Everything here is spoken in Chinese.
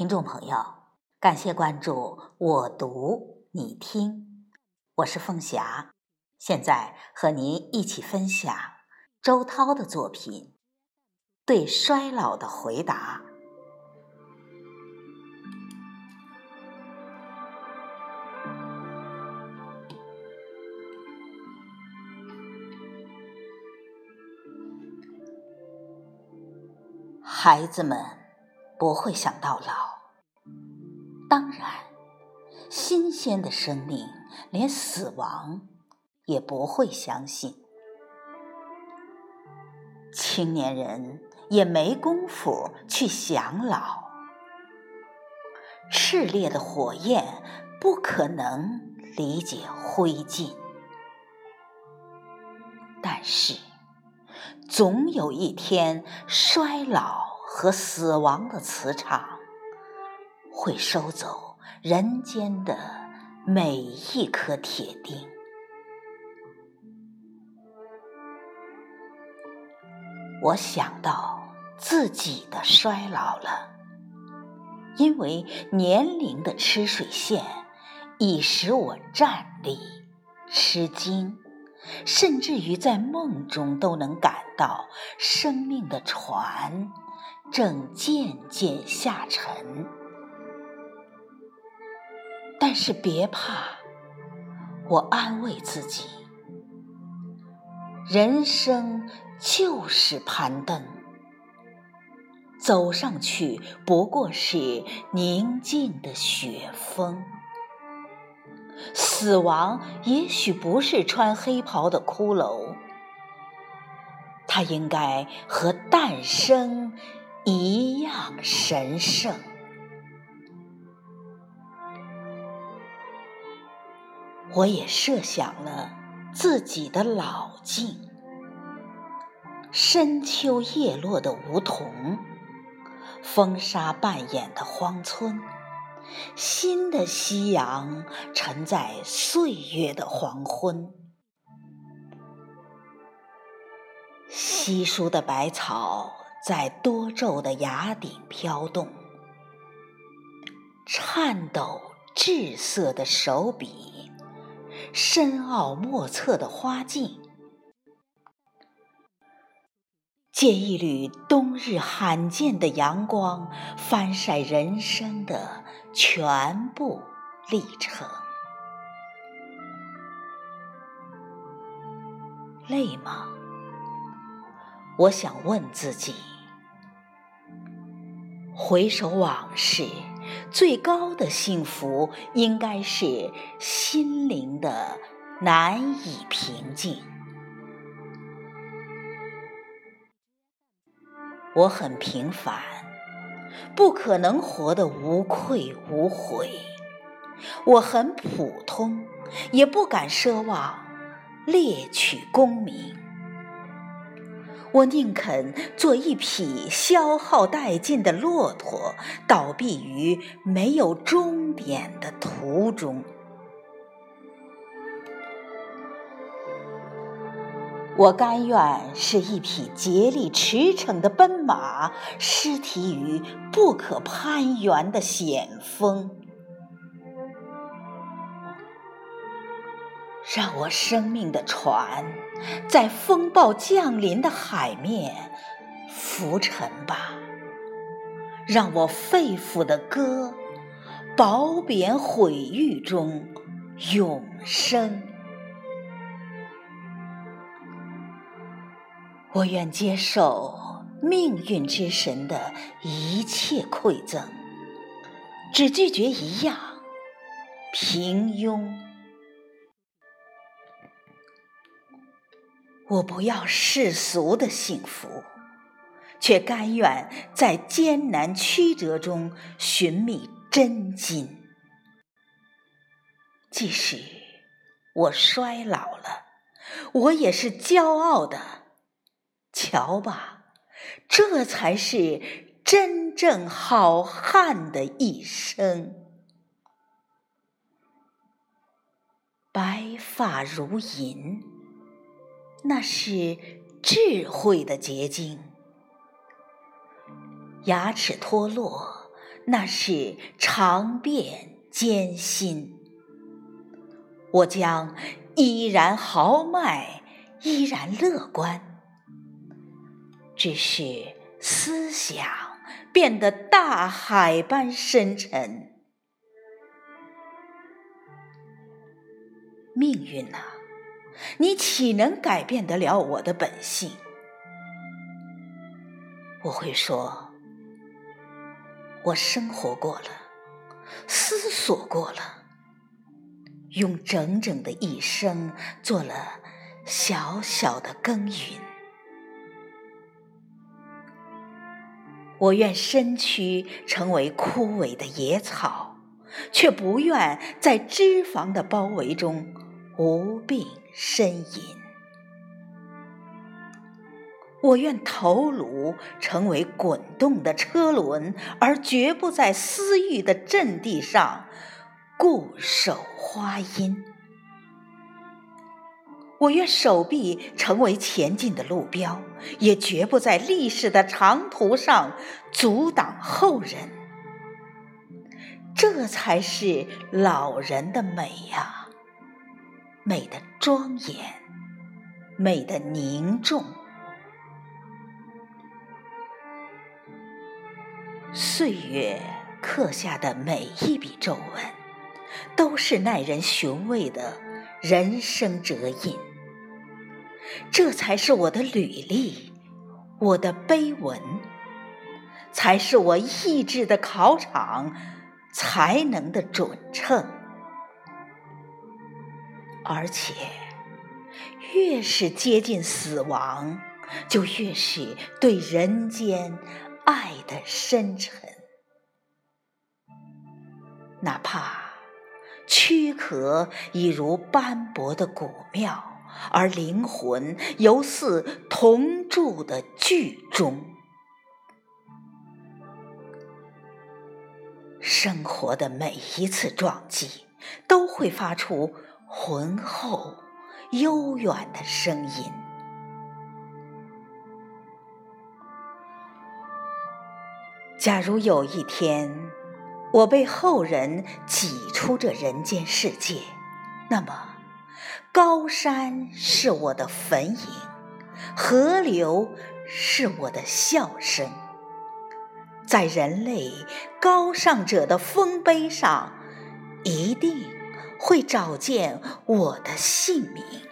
听众朋友，感谢关注我读你听，我是凤霞，现在和您一起分享周涛的作品《对衰老的回答》。孩子们不会想到老。当然，新鲜的生命连死亡也不会相信。青年人也没工夫去想老。炽烈的火焰不可能理解灰烬，但是总有一天，衰老和死亡的磁场。会收走人间的每一颗铁钉。我想到自己的衰老了，因为年龄的吃水线已使我站立、吃惊，甚至于在梦中都能感到生命的船正渐渐下沉。但是别怕，我安慰自己，人生就是攀登，走上去不过是宁静的雪峰，死亡也许不是穿黑袍的骷髅，它应该和诞生一样神圣。我也设想了自己的老境：深秋叶落的梧桐，风沙扮演的荒村，新的夕阳沉在岁月的黄昏，稀疏的百草在多皱的崖顶飘动，颤抖滞涩的手笔。深奥莫测的花径，借一缕冬日罕见的阳光，翻晒人生的全部历程。累吗？我想问自己。回首往事。最高的幸福，应该是心灵的难以平静。我很平凡，不可能活得无愧无悔。我很普通，也不敢奢望猎取功名。我宁肯做一匹消耗殆尽的骆驼，倒闭于没有终点的途中。我甘愿是一匹竭力驰骋的奔马，失蹄于不可攀援的险峰。让我生命的船在风暴降临的海面浮沉吧，让我肺腑的歌褒贬毁誉中永生。我愿接受命运之神的一切馈赠，只拒绝一样：平庸。我不要世俗的幸福，却甘愿在艰难曲折中寻觅真金。即使我衰老了，我也是骄傲的。瞧吧，这才是真正好汉的一生。白发如银。那是智慧的结晶，牙齿脱落，那是尝遍艰辛。我将依然豪迈，依然乐观，只是思想变得大海般深沉。命运啊，你岂能改变得了我的本性？我会说，我生活过了，思索过了，用整整的一生做了小小的耕耘。我愿身躯成为枯萎的野草，却不愿在脂肪的包围中无病呻吟。我愿头颅成为滚动的车轮，而绝不在私欲的阵地上固守花荫。我愿手臂成为前进的路标，也绝不在历史的长途上阻挡后人。这才是老人的美呀，美的庄严，美的凝重。岁月刻下的每一笔皱纹，都是耐人寻味的人生折印。这才是我的履历，我的碑文，才是我意志的考场，才能的准称。而且，越是接近死亡，就越是对人间。爱的深沉，哪怕躯壳已如斑驳的古庙，而灵魂犹似铜铸的剧中。生活的每一次撞击，都会发出浑厚悠远的声音。假如有一天，我被后人挤出这人间世界，那么高山是我的坟茔，河流是我的笑声，在人类高尚者的丰碑上，一定会找见我的姓名。